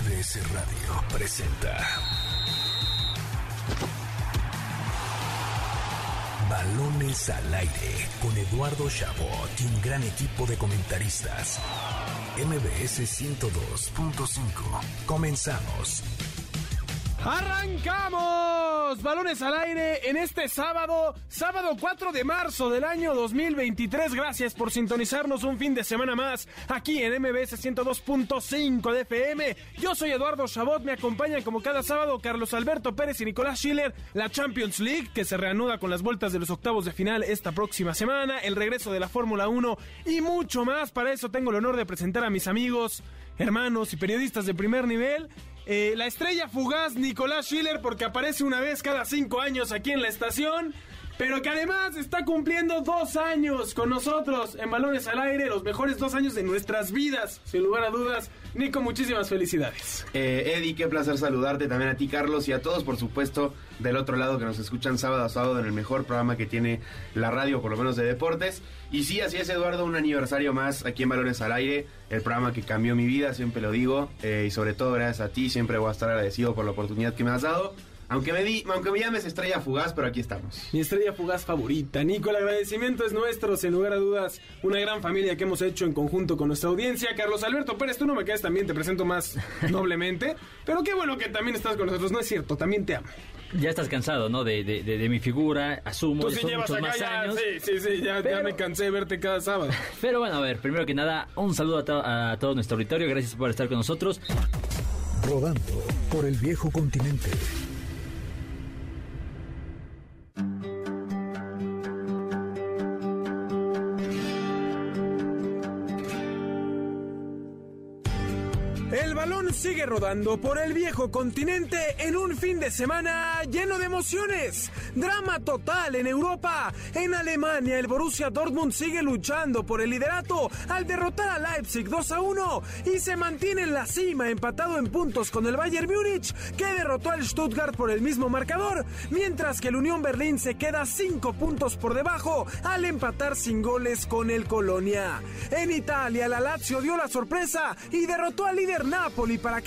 MBS Radio presenta Balones al aire con Eduardo Chabot y un gran equipo de comentaristas. MBS 102.5. Comenzamos. ¡Arrancamos! Balones al aire en este sábado, sábado 4 de marzo del año 2023. Gracias por sintonizarnos un fin de semana más aquí en MBS 102.5 de FM. Yo soy Eduardo Chabot, me acompañan como cada sábado Carlos Alberto Pérez y Nicolás Schiller, la Champions League que se reanuda con las vueltas de los octavos de final esta próxima semana, el regreso de la Fórmula 1 y mucho más. Para eso tengo el honor de presentar a mis amigos, hermanos y periodistas de primer nivel. Eh, la estrella fugaz Nicolás Schiller, porque aparece una vez cada cinco años aquí en la estación, pero que además está cumpliendo dos años con nosotros en Balones al Aire, los mejores dos años de nuestras vidas, sin lugar a dudas. Nico, muchísimas felicidades. Eh, Eddie, qué placer saludarte también a ti, Carlos, y a todos, por supuesto, del otro lado que nos escuchan sábado a sábado en el mejor programa que tiene la radio, por lo menos de deportes. Y sí, así es, Eduardo, un aniversario más aquí en Balones al Aire, el programa que cambió mi vida, siempre lo digo, eh, y sobre todo gracias a ti, siempre voy a estar agradecido por la oportunidad que me has dado. Aunque me, di, aunque me llames estrella fugaz, pero aquí estamos. Mi estrella fugaz favorita. Nico, el agradecimiento es nuestro, sin lugar a dudas. Una gran familia que hemos hecho en conjunto con nuestra audiencia. Carlos Alberto Pérez, tú no me quedas también, te presento más noblemente. Pero qué bueno que también estás con nosotros. No es cierto, también te amo. Ya estás cansado, ¿no? De, de, de, de mi figura, asumo, Tú sí son llevas muchos acá más ya, años. sí, sí, sí, ya, me cansé de verte cada sábado. Pero bueno, a ver, primero que nada, un saludo a, to- a todo nuestro auditorio, gracias por estar con nosotros. Rodando por el viejo continente. Rodando por el viejo continente en un fin de semana lleno de emociones. Drama total en Europa. En Alemania, el Borussia Dortmund sigue luchando por el liderato al derrotar a Leipzig 2 a 1 y se mantiene en la cima empatado en puntos con el Bayern Múnich que derrotó al Stuttgart por el mismo marcador, mientras que el Unión Berlín se queda 5 puntos por debajo al empatar sin goles con el Colonia. En Italia, la Lazio dio la sorpresa y derrotó al líder Napoli para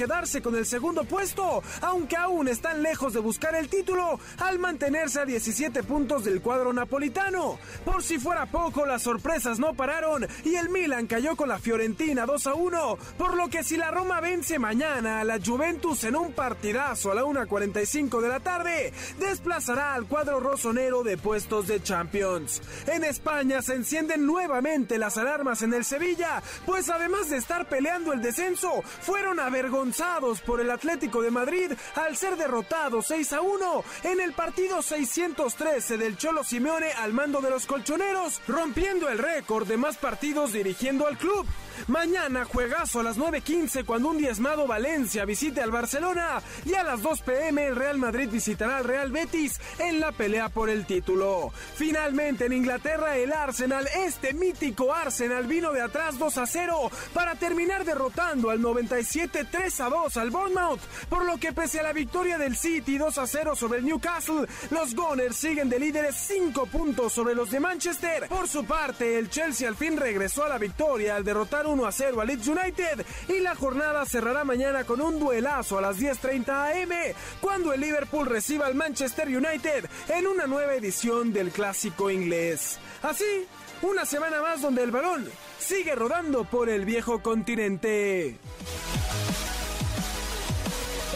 con el segundo puesto, aunque aún están lejos de buscar el título al mantenerse a 17 puntos del cuadro napolitano. Por si fuera poco, las sorpresas no pararon y el Milan cayó con la Fiorentina 2 a 1, por lo que si la Roma vence mañana a la Juventus en un partidazo a la 1.45 de la tarde, desplazará al cuadro rosonero de puestos de Champions. En España se encienden nuevamente las alarmas en el Sevilla, pues además de estar peleando el descenso, fueron avergonzados por el Atlético de Madrid al ser derrotados 6 a 1 en el partido 613 del Cholo Simeone al mando de los colchoneros, rompiendo el récord de más partidos dirigiendo al club. Mañana juegazo a las 9.15 cuando un diezmado Valencia visite al Barcelona y a las 2 pm el Real Madrid visitará al Real Betis en la pelea por el título. Finalmente en Inglaterra el Arsenal, este mítico Arsenal vino de atrás 2 a 0 para terminar derrotando al 97 3 a 2 al Bournemouth, por lo que pese a la victoria del City 2 a 0 sobre el Newcastle, los Gunners siguen de líderes 5 puntos sobre los de Manchester. Por su parte, el Chelsea al fin regresó a la victoria al derrotar 1 a 0 al Leeds United y la jornada cerrará mañana con un duelazo a las 10.30 am cuando el Liverpool reciba al Manchester United en una nueva edición del clásico inglés. Así, una semana más donde el balón sigue rodando por el viejo continente.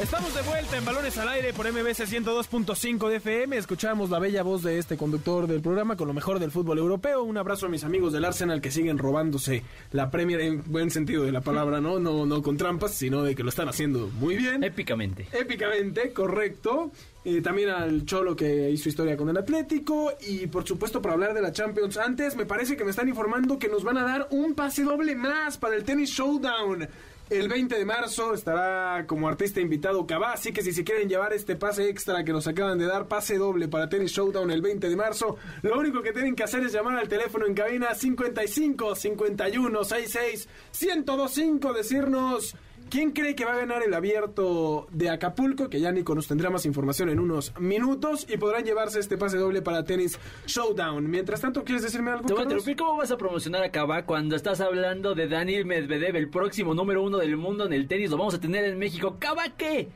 Estamos de vuelta en Balones al Aire por MBC 102.5 de FM. Escuchamos la bella voz de este conductor del programa con lo mejor del fútbol europeo. Un abrazo a mis amigos del Arsenal que siguen robándose la Premier en buen sentido de la palabra, ¿no? No, no con trampas, sino de que lo están haciendo muy bien. Épicamente. Épicamente, correcto. Eh, también al Cholo que hizo historia con el Atlético. Y por supuesto, para hablar de la Champions, antes me parece que me están informando que nos van a dar un pase doble más para el Tennis Showdown. El 20 de marzo estará como artista invitado Cabá, así que si se quieren llevar este pase extra que nos acaban de dar, pase doble para Tennis Showdown el 20 de marzo, lo único que tienen que hacer es llamar al teléfono en cabina 55 51 66 1025, decirnos ¿Quién cree que va a ganar el abierto de Acapulco? Que ya Nico nos tendrá más información en unos minutos y podrán llevarse este pase doble para tenis Showdown. Mientras tanto, ¿quieres decirme algo? Te voy a interrumpir. ¿Cómo vas a promocionar a Kaba cuando estás hablando de Daniel Medvedev, el próximo número uno del mundo en el tenis? Lo vamos a tener en México. ¿Kaba qué?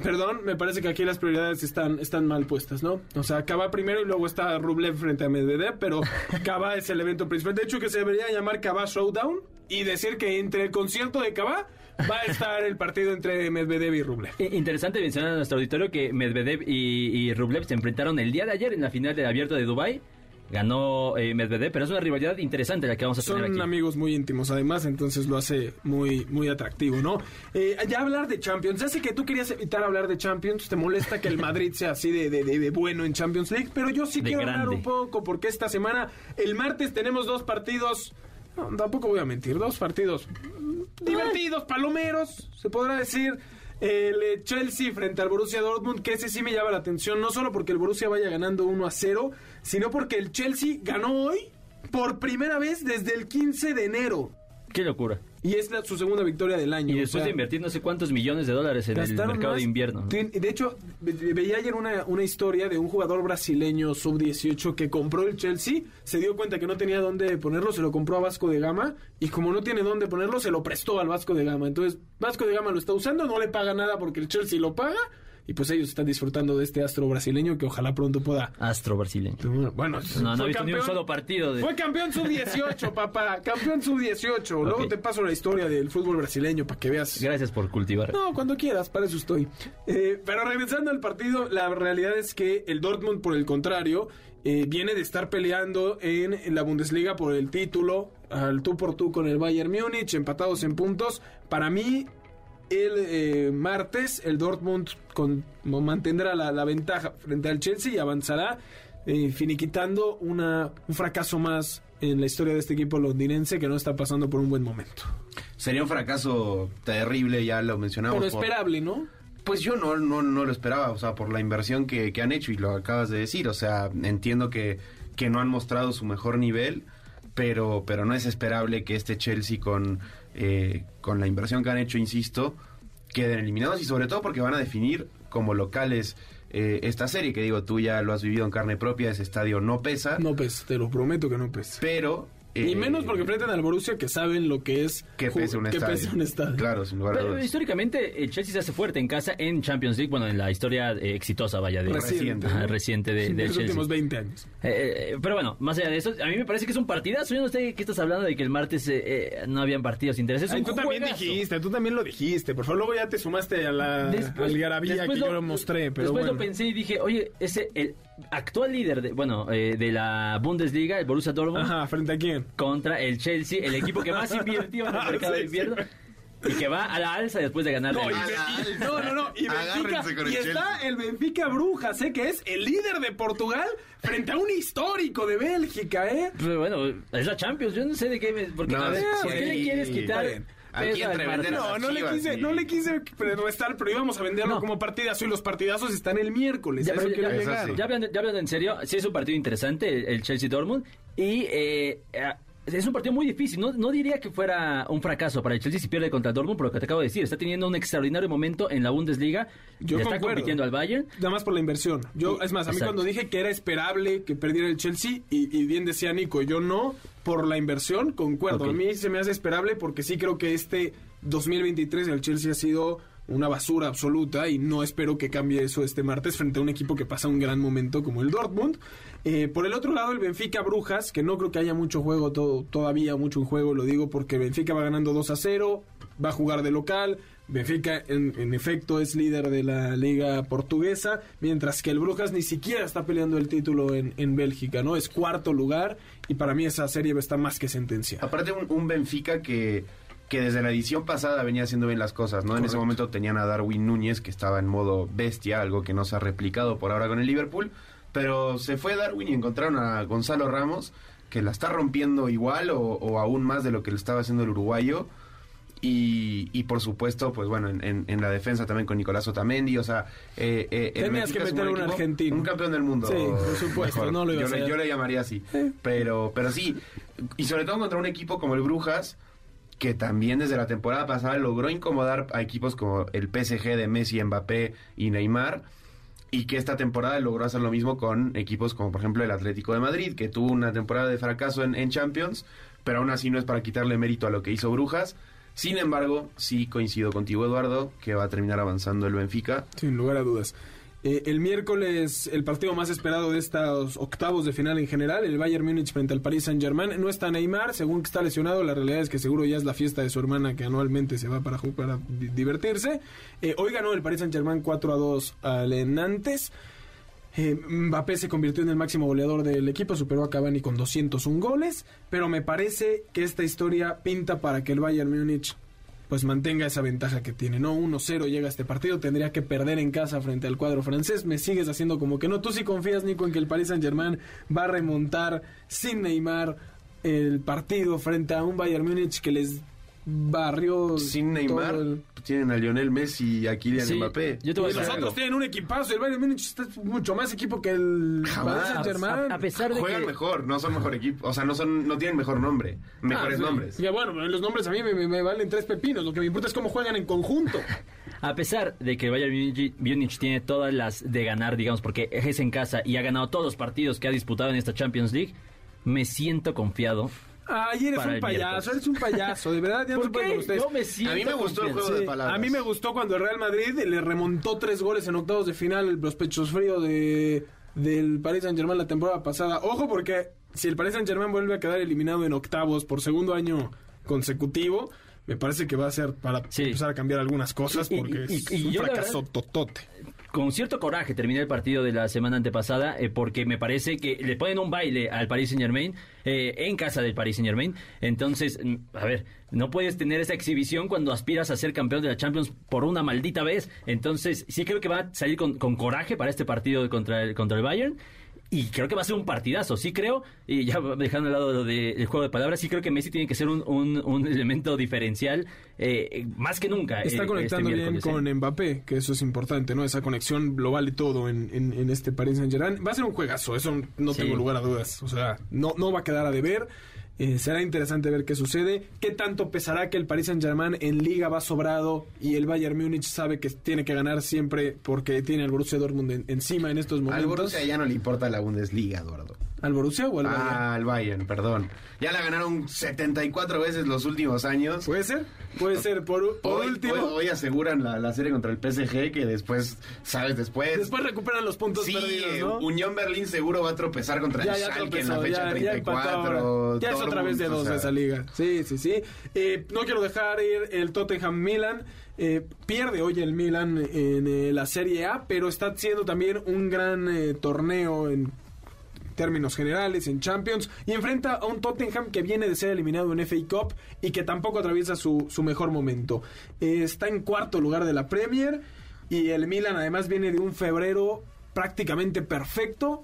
Perdón, me parece que aquí las prioridades están, están mal puestas, ¿no? O sea, Kaba primero y luego está Rublev frente a Medvedev, pero Kaba es el evento principal. De hecho, que se debería llamar Kaba Showdown y decir que entre el concierto de Kaba va a estar el partido entre Medvedev y Rublev. I- Interesante mencionar a nuestro auditorio que Medvedev y, y Rublev se enfrentaron el día de ayer en la final del abierto de Dubai. Ganó eh, Medvedev, pero es una rivalidad interesante la que vamos a tener Son aquí. amigos muy íntimos, además, entonces lo hace muy, muy atractivo, ¿no? Eh, ya hablar de Champions. Ya sé que tú querías evitar hablar de Champions, te molesta que el Madrid sea así de, de- de- de bueno en Champions League, pero yo sí quiero hablar grande. un poco porque esta semana, el martes, tenemos dos partidos. No, tampoco voy a mentir, dos partidos divertidos, palomeros, se podrá decir. El eh, Chelsea frente al Borussia Dortmund, que ese sí me llama la atención, no solo porque el Borussia vaya ganando 1 a 0, sino porque el Chelsea ganó hoy por primera vez desde el 15 de enero. Qué locura. Y es la- su segunda victoria del año. Y o después sea, de invertir no sé cuántos millones de dólares en el mercado de invierno. De hecho, ve- veía ayer una, una historia de un jugador brasileño sub-18 que compró el Chelsea, se dio cuenta que no tenía dónde ponerlo, se lo compró a Vasco de Gama y como no tiene dónde ponerlo, se lo prestó al Vasco de Gama. Entonces, Vasco de Gama lo está usando, no le paga nada porque el Chelsea lo paga y pues ellos están disfrutando de este astro brasileño que ojalá pronto pueda... Astro brasileño. Bueno, No, no he visto ni un campeón- solo partido de... Fue campeón sub-18, papá. Campeón sub-18. Luego te paso la historia del fútbol brasileño para que veas. Gracias por cultivar. No, cuando quieras, para eso estoy. Eh, pero regresando al partido, la realidad es que el Dortmund, por el contrario, eh, viene de estar peleando en, en la Bundesliga por el título, al tú por tú con el Bayern Múnich, empatados en puntos. Para mí, el eh, martes, el Dortmund con, mantendrá la, la ventaja frente al Chelsea y avanzará, eh, finiquitando una, un fracaso más en la historia de este equipo londinense que no está pasando por un buen momento. Sería un fracaso terrible, ya lo mencionamos. Pero por- esperable, ¿no? Pues yo no, no, no lo esperaba, o sea, por la inversión que, que han hecho y lo acabas de decir, o sea, entiendo que, que no han mostrado su mejor nivel, pero, pero no es esperable que este Chelsea con, eh, con la inversión que han hecho, insisto, queden eliminados y sobre todo porque van a definir como locales eh, esta serie, que digo, tú ya lo has vivido en carne propia, ese estadio no pesa, No pesa, te lo prometo que no pesa. pero... y eh, menos porque enfrentan al Borussia que saben lo que es que pese un que pese un estadio. Claro, sin lugar a Pero dudas. históricamente el Chelsea se hace fuerte en casa en Champions League, bueno, en la historia eh, exitosa, vaya, de, Reciente, Ajá, ¿no? reciente de, En del los Chelsea. últimos 20 años. Eh, eh, pero bueno, más allá de eso, a mí me parece que es un partidazo. Yo no sé qué estás hablando de que el martes eh, eh, no habían partidos interesantes. Es Ay, un tú también dijiste, tú también lo dijiste. Por favor, luego ya te sumaste a la Después- algarabía que yo lo- lo mostré. Pero después bueno. lo pensé y dije, oye, ese el actual líder de, bueno, eh, de la Bundesliga, el Borussia Dortmund, Ajá, ¿frente a quién? Contra el Chelsea, el equipo que más invirtió en el Ah, mercado de invierno y que va a la alza después de ganar. No, y, y- no, no, no. Y Benfica. Está el Benfica Brujas, ¿eh? Que es el líder de Portugal frente a un histórico de Bélgica, ¿eh? Pero bueno, es la Champions, yo no sé de qué me... Porque, No, a ver, sí, ¿por qué le quieres quitar? bien. Aquí entre vender No, no le quise, no le quise restar, pero íbamos a venderlo No. como partidazo y los partidazos están el miércoles. Ya, eso ya- ya hablando, ya hablando en serio, sí es un partido interesante el, el Chelsea-Dortmund y eh, eh, es un partido muy difícil. No, no diría que fuera un fracaso para el Chelsea si pierde contra Dortmund, por lo que te acabo de decir. Está teniendo un extraordinario momento en la Bundesliga. Yo Le está compitiendo al Bayern. Nada más por la inversión. Yo, Sí, es más, a mí exacto. cuando dije que era esperable que perdiera el Chelsea, y, y bien decía Nico, yo no, por la inversión, concuerdo. A mí se me hace esperable porque sí creo que este 2023 el Chelsea ha sido una basura absoluta y no espero que cambie eso este martes frente a un equipo que pasa un gran momento como el Dortmund. Eh, por el otro lado, el Benfica Brujas, que no creo que haya mucho juego to- todavía, mucho en juego, lo digo porque Benfica va ganando 2 a 0, va a jugar de local. Benfica, en, efecto, es líder de la liga portuguesa, mientras que el Brujas ni siquiera está peleando el título en, en Bélgica, ¿no? Es cuarto lugar y para mí esa serie está más que sentenciada. Aparte un Benfica que, que desde la edición pasada venía haciendo bien las cosas, ¿no? En ese momento tenían a Darwin Núñez que estaba en modo bestia, algo que no se ha replicado por ahora con el Liverpool, pero se fue Darwin y encontraron a Gonzalo Ramos que la está rompiendo igual o, o aún más de lo que lo estaba haciendo el uruguayo. Y, y por supuesto, pues bueno, en, en- en la defensa también con Nicolás Otamendi, o sea... Eh, eh, Tenías que meter un equipo, argentino. Un campeón del mundo. Sí, por supuesto, no lo iba yo, a le, yo le llamaría así. Pero, pero sí, y sobre todo contra un equipo como el Brujas, que también desde la temporada pasada logró incomodar a equipos como el PSG de Messi, Mbappé y Neymar y que esta temporada logró hacer lo mismo con equipos como por ejemplo el Atlético de Madrid, que tuvo una temporada de fracaso en, Champions, pero aún así no es para quitarle mérito a lo que hizo Brujas. Sin embargo, sí coincido contigo, Eduardo, que va a terminar avanzando el Benfica. Sin lugar a dudas. Eh, el miércoles, el partido más esperado de estos octavos de final en general, el Bayern Múnich frente al Paris Saint-Germain. No está Neymar, según que está lesionado. La realidad es que seguro ya es la fiesta de su hermana que anualmente se va para, para di- divertirse. Eh, hoy ganó el Paris Saint-Germain 4 a 2 al Nantes. Eh, Mbappé se convirtió en el máximo goleador del equipo, superó a Cavani con 201 goles, pero me parece que esta historia pinta para que el Bayern Múnich pues mantenga esa ventaja que tiene. No, 1-0 llega este partido, tendría que perder en casa frente al cuadro francés. Me sigues haciendo como que no. Tú sí confías, Nico, en que el Paris Saint-Germain va a remontar sin Neymar el partido frente a un Bayern Múnich que les barrió Sin Neymar, el- tienen a Lionel Messi y a Kylian Sí, Mbappé. yo te voy a Y los otros tienen un equipazo. El Bayern Múnich está mucho más equipo que el Jamás. A, a pesar de Juegan que... mejor, no son mejor equipo, o sea, no son no tienen mejor nombre, mejores Ah, sí. nombres. Ya, bueno, los nombres a mí me, me- me valen tres pepinos. Lo que me importa es cómo juegan en conjunto. A pesar de que Bayern Múnich, Múnich tiene todas las de ganar, digamos, porque es en casa y ha ganado todos los partidos que ha disputado en esta Champions League, me siento confiado. Ay, eres Para un payaso, eres un payaso, de verdad. Ya no se ¿Por puede qué? con ustedes. Yo me siento A mí me gustó el juego de palabras. a mí me gustó cuando el Real Madrid le remontó tres goles en octavos de final los pechos fríos de, del Paris Saint Germain la temporada pasada. Ojo porque si el Paris Saint Germain vuelve a quedar eliminado en octavos por segundo año consecutivo, me parece que va a ser para Sí. empezar a cambiar algunas cosas Y- y- porque y- es un yo fracaso verdad- totote. Con cierto coraje terminé el partido de la semana antepasada eh, porque me parece que le ponen un baile al Paris Saint Germain en casa del Paris Saint Germain. Entonces, mm, a ver, no puedes tener esa exhibición cuando aspiras a ser campeón de la Champions por una maldita vez. Entonces, sí creo que va a salir con, con coraje para este partido contra el, contra el Bayern. Y creo que va a ser un partidazo, sí creo, y ya dejando al lado lo del juego de palabras, sí creo que Messi tiene que ser un, un- un elemento diferencial eh, más que nunca. Está eh, conectando este bien miércoles, con eh. Mbappé, que eso es importante, ¿no? Esa conexión lo vale todo en, en, en este Paris Saint Germain. Va a ser un juegazo, eso no Sí. tengo lugar a dudas. O sea, no, no va a quedar a deber. Eh, será interesante ver qué sucede. ¿Qué tanto pesará que el Paris Saint Germain en liga va sobrado y el Bayern Múnich sabe que tiene que ganar siempre porque tiene al Borussia Dortmund en- encima en estos Al momentos? Borussia ya no le importa la Bundesliga, Eduardo. ¿Al Borussia o al Bayern? Ah, al Bayern, perdón. Ya la ganaron 74 veces los últimos años. ¿Puede ser? Puede ser. Por, por hoy, último, hoy- hoy aseguran la, la serie contra el PSG que después, ¿sabes? Después... después recuperan los puntos sí, perdidos, ¿no? Unión Berlín seguro va a tropezar contra Ya, el ya Schalke en la fecha ya, ya empató 34. ahora. Ya es otra vez de o dos sea, esa liga. Sí, sí, sí. Eh, no quiero dejar ir el Tottenham Milan. Eh, pierde hoy el Milan en eh, la Serie A, pero está siendo también un gran eh, torneo en términos generales en Champions y enfrenta a un Tottenham que viene de ser eliminado en FA Cup y que tampoco atraviesa su, su mejor momento. Está en cuarto lugar de la Premier y el Milan además viene de un febrero prácticamente perfecto.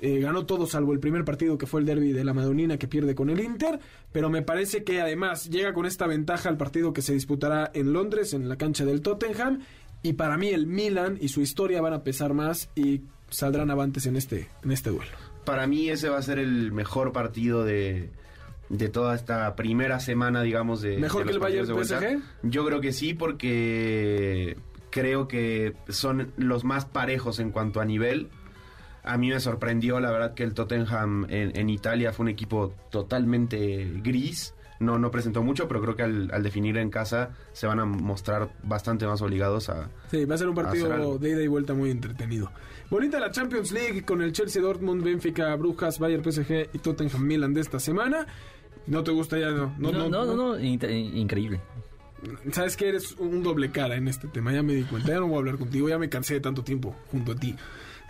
Eh, ganó todo salvo el primer partido que fue el derby de la Madonina que pierde con el Inter, pero me parece que además llega con esta ventaja al partido que se disputará en Londres, en la cancha del Tottenham, y para mí el Milan y su historia van a pesar más y saldrán avantes en este, en este duelo. Para mí ese va a ser el mejor partido de, de toda esta primera semana, digamos, de... ¿Mejor de que el Bayern vuelta. Yo creo que sí, porque creo que son los más parejos en cuanto a nivel. A mí me sorprendió, la verdad, que el Tottenham en, en Italia fue un equipo totalmente gris. No, no presentó mucho, pero creo que al, al definir en casa se van a mostrar bastante más obligados a... Sí, va a ser un partido de ida y vuelta muy entretenido. Bonita la Champions League con el Chelsea Dortmund, Benfica, Brujas, Bayern PSG y Tottenham Milan de esta semana. ¿No te gusta ya? No, No, no, no, no, in- increíble. Sabes que eres un doble cara en este tema, ya me di cuenta, ya no voy a hablar contigo, ya me cansé de tanto tiempo junto a ti.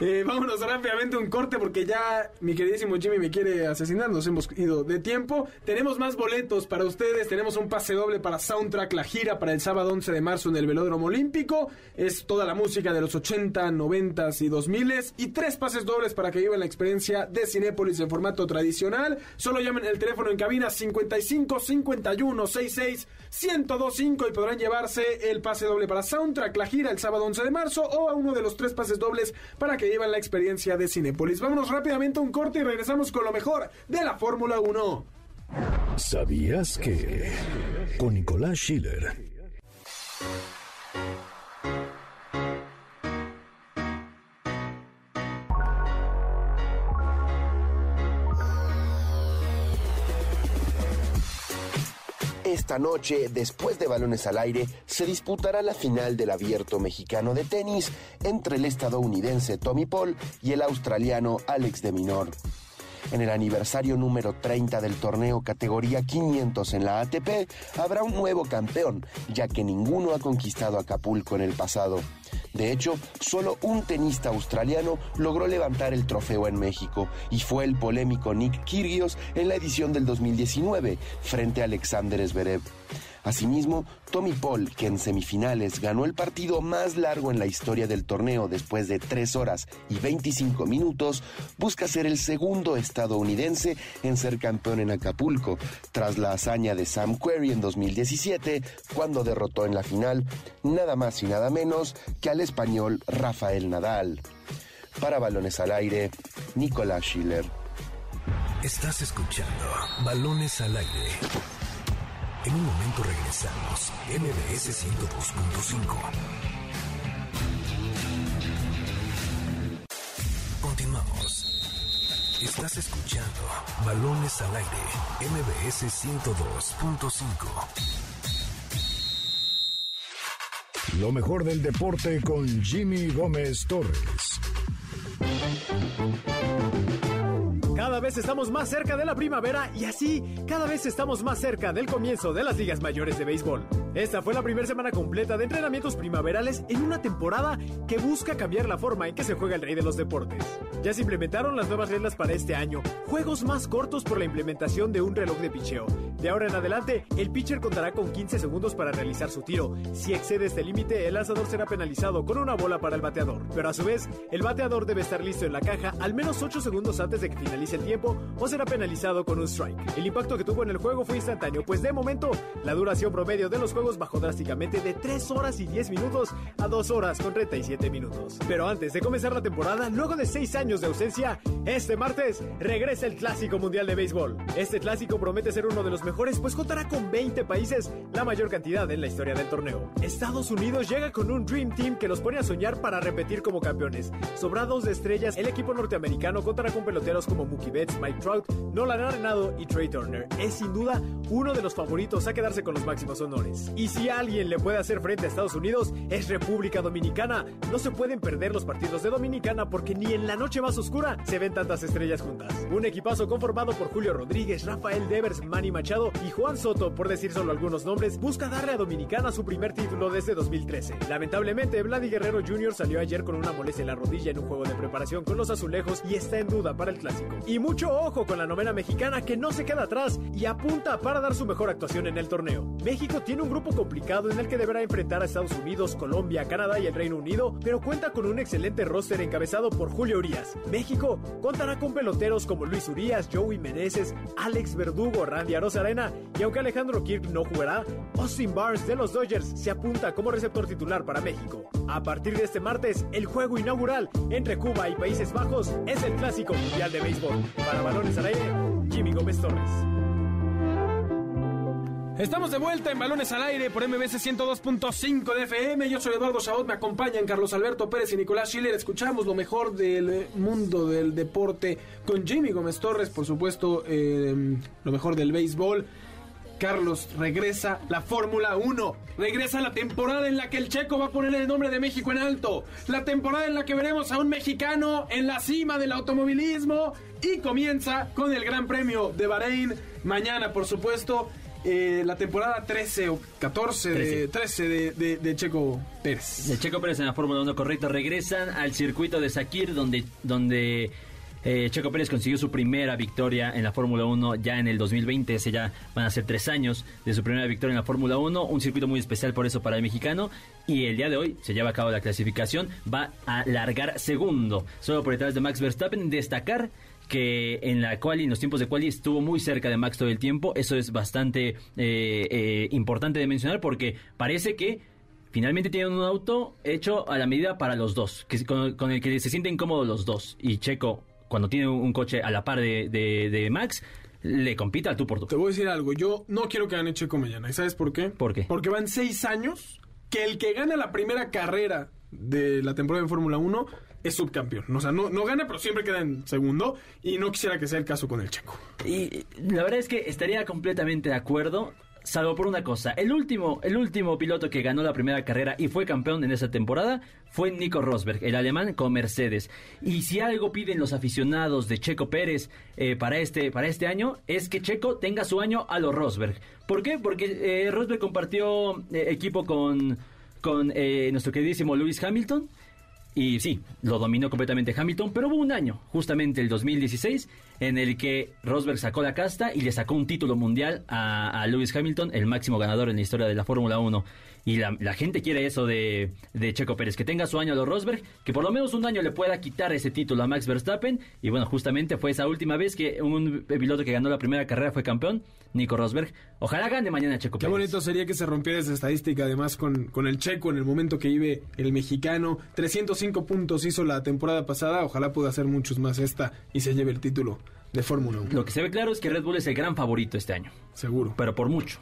Eh, vámonos rápidamente un corte porque ya mi queridísimo Jimmy me quiere asesinar, nos hemos ido de tiempo. Tenemos más boletos para ustedes, tenemos un pase doble para Soundtrack, la gira para el sábado 11 de marzo en el Velódromo Olímpico. Es toda la música de los 80, 90 y 2000 y tres pases dobles para que vivan la experiencia de Cinépolis en formato tradicional. Solo llamen el teléfono en cabina 55 51 66 1025 y podrán llevarse el pase doble para Soundtrack, la gira el sábado 11 de marzo o a uno de los tres pases dobles para que lleven la experiencia de Cinépolis. Vámonos rápidamente a un corte y regresamos con lo mejor de la Fórmula 1. ¿Sabías que? Con Nicolás Schiller. Esta noche, después de balones al aire, se disputará la final del abierto mexicano de tenis entre el estadounidense Tommy Paul y el australiano Alex de Minor. En el aniversario número 30 del torneo categoría 500 en la ATP, habrá un nuevo campeón, ya que ninguno ha conquistado Acapulco en el pasado. De hecho, solo un tenista australiano logró levantar el trofeo en México y fue el polémico Nick Kyrgios en la edición del 2019 frente a Alexander Zverev. Asimismo, Tommy Paul, que en semifinales ganó el partido más largo en la historia del torneo después de 3 horas y 25 minutos, busca ser el segundo estadounidense en ser campeón en Acapulco, tras la hazaña de Sam Querrey en 2017, cuando derrotó en la final nada más y nada menos que al español Rafael Nadal. Para Balones al Aire, Nicolás Schiller. Estás escuchando Balones al Aire. En un momento regresamos. MBS 102.5. Continuamos. Estás escuchando Balones al Aire. MBS 102.5. Lo mejor del deporte con Jimmy Gómez Torres. Vez estamos más cerca de la primavera y así cada vez estamos más cerca del comienzo de las ligas mayores de béisbol. Esta fue la primera semana completa de entrenamientos primaverales en una temporada que busca cambiar la forma en que se juega el rey de los deportes. Ya se implementaron las nuevas reglas para este año, juegos más cortos por la implementación de un reloj de picheo. De ahora en adelante, el pitcher contará con 15 segundos para realizar su tiro. Si excede este límite, el lanzador será penalizado con una bola para el bateador. Pero a su vez, el bateador debe estar listo en la caja al menos 8 segundos antes de que finalice el tiempo o será penalizado con un strike. El impacto que tuvo en el juego fue instantáneo, pues de momento, la duración promedio de los juegos bajó drásticamente de 3 horas y 10 minutos a 2 horas con 37 minutos. Pero antes de comenzar la temporada, luego de 6 años de ausencia, este martes regresa el Clásico Mundial de Béisbol. Este clásico promete ser uno de los mejores, pues contará con 20 países, la mayor cantidad en la historia del torneo. Estados Unidos llega con un Dream Team que los pone a soñar para repetir como campeones. Sobrados de estrellas, el equipo norteamericano contará con peloteros como Mookie Betts, Mike Trout, Nolan Arenado y Trey Turner. Es sin duda uno de los favoritos a quedarse con los máximos honores. Y si alguien le puede hacer frente a Estados Unidos, es República Dominicana. No se pueden perder los partidos de Dominicana porque ni en la noche más oscura se ven tantas estrellas juntas. Un equipazo conformado por Julio Rodríguez, Rafael Devers, Manny Machado y Juan Soto, por decir solo algunos nombres, busca darle a Dominicana su primer título desde 2013. Lamentablemente, Vladi Guerrero Jr. salió ayer con una molestia en la rodilla en un juego de preparación con los azulejos y está en duda para el clásico. Y mucho ojo con la novena mexicana que no se queda atrás y apunta para dar su mejor actuación en el torneo. México tiene un grupo complicado en el que deberá enfrentar a Estados Unidos, Colombia, Canadá y el Reino Unido, pero cuenta con un excelente roster encabezado por Julio Urias. México contará con peloteros como Luis Urias, Joey Meneses, Alex Verdugo, Randy Arena y aunque Alejandro Kirk no jugará, Austin Barnes de los Dodgers se apunta como receptor titular para México. A partir de este martes, el juego inaugural entre Cuba y Países Bajos es el Clásico Mundial de Béisbol. Para Balones al Aire, Jimmy Gómez Torres. Estamos de vuelta en Balones al Aire por MBC 102.5 de FM. Yo soy Eduardo Saud, me acompañan Carlos Alberto Pérez y Nicolás Schiller. Escuchamos lo mejor del mundo del deporte con Jimmy Gómez Torres, por supuesto, eh, lo mejor del béisbol. Carlos, regresa la Fórmula 1. Regresa la temporada en la que el checo va a poner el nombre de México en alto. La temporada en la que veremos a un mexicano en la cima del automovilismo. Y comienza con el Gran Premio de Bahrein. Mañana, por supuesto, eh, la temporada 13 o 14 de, 13 de, de- de Checo Pérez. De Checo Pérez en la Fórmula 1, correcto. Regresan al circuito de Sakir, donde, donde eh, Checo Pérez consiguió su primera victoria en la Fórmula 1 ya en el 2020. Ese ya van a ser tres años de su primera victoria en la Fórmula 1. Un circuito muy especial por eso para el mexicano. Y el día de hoy se lleva a cabo la clasificación. Va a largar segundo, solo por detrás de Max Verstappen. Destacar que en la quali, en los tiempos de quali estuvo muy cerca de Max todo el tiempo. Eso es bastante eh, eh, importante de mencionar porque parece que finalmente tienen un auto hecho a la medida para los dos, que, con, con el que se sienten cómodos los dos. Y Checo, cuando tiene un coche a la par de, de- de Max, le compita al tú por tú. Te voy a decir algo, yo no quiero que gane Checo mañana. ¿Y sabes por qué? ¿Por qué? Porque van seis años que el que gana la primera carrera de la temporada en Fórmula 1 es subcampeón. O sea, no, no gana, pero siempre queda en segundo. Y no quisiera que sea el caso con el Checo. Y la verdad es que estaría completamente de acuerdo. Salvo por una cosa, el último, el último piloto que ganó la primera carrera y fue campeón en esa temporada fue Nico Rosberg, el alemán con Mercedes. Y si algo piden los aficionados de Checo Pérez eh, para, este, para este año, es que Checo tenga su año a los Rosberg. ¿Por qué? Porque eh, Rosberg compartió eh, equipo con, con nuestro queridísimo Lewis Hamilton. Y sí, lo dominó completamente Hamilton, pero hubo un año, justamente el 2016, en el que Rosberg sacó la casta y le sacó un título mundial a, a Lewis Hamilton, el máximo ganador en la historia de la Fórmula 1. Y la, la gente quiere eso de, de Checo Pérez, que tenga su año a los Rosberg, que por lo menos un año le pueda quitar ese título a Max Verstappen. Y bueno, justamente fue esa última vez que un piloto que ganó la primera carrera fue campeón, Nico Rosberg. Ojalá gane mañana Checo Qué Pérez. bonito sería que se rompiera esa estadística, además, con, con el checo en el momento que vive el mexicano. 305 puntos hizo la temporada pasada, ojalá pueda hacer muchos más esta y se lleve el título de Fórmula 1. Lo que se ve claro es que Red Bull es el gran favorito este año, Seguro. pero por mucho.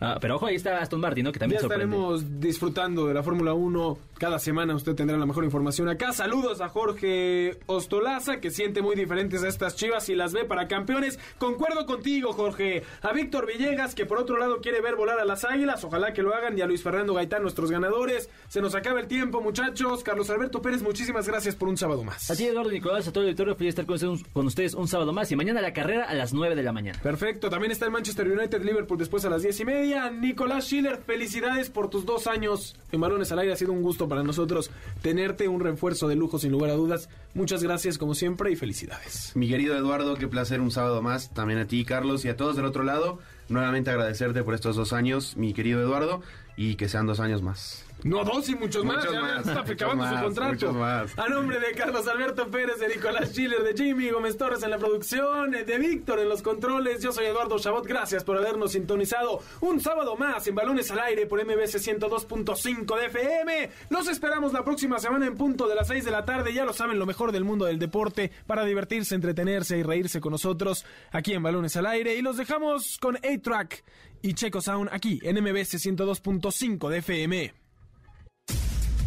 Ah, pero ojo, ahí está Aston Martin, ¿no? Que Ya también sorprende. estaremos disfrutando de la Fórmula 1. Cada semana usted tendrá la mejor información acá. Saludos a Jorge Ostolaza, que siente muy diferentes a estas chivas y las ve para campeones. Concuerdo contigo, Jorge. A Víctor Villegas, que por otro lado quiere ver volar a las águilas. Ojalá que lo hagan. Y a Luis Fernando Gaitán, nuestros ganadores. Se nos acaba el tiempo, muchachos. Carlos Alberto Pérez, muchísimas gracias por un sábado más. Así Eduardo Nicolás, a todo el auditorio, feliz de estar con ustedes, un- con ustedes un sábado más y mañana la carrera a las 9 de la mañana. Perfecto, también está el Manchester United Liverpool después a las diez y media. Nicolás Schiller, felicidades por tus dos años en Balones al Aire. Ha sido un gusto para nosotros tenerte, un refuerzo de lujo sin lugar a dudas. Muchas gracias como siempre y felicidades. Mi querido Eduardo, qué placer un sábado más. También a ti, Carlos, y a todos del otro lado. Nuevamente agradecerte por estos dos años, mi querido Eduardo, y que sean dos años más. No, dos y muchos, más. Ya está acabando su contrato. más. A nombre de Carlos Alberto Pérez, de Nicolás Schiller, de Jimmy Gómez Torres en la producción, de Víctor en los controles. Yo soy Eduardo Chabot. Gracias por habernos sintonizado un sábado más en Balones al Aire por MBS 102.5 de FM. Los esperamos la próxima semana en punto de las 6 de la tarde. Ya lo saben, lo mejor del mundo del deporte para divertirse, entretenerse y reírse con nosotros aquí en Balones al Aire. Y los dejamos con A-Track y Checo Sound aquí en MBS 102.5 de FM.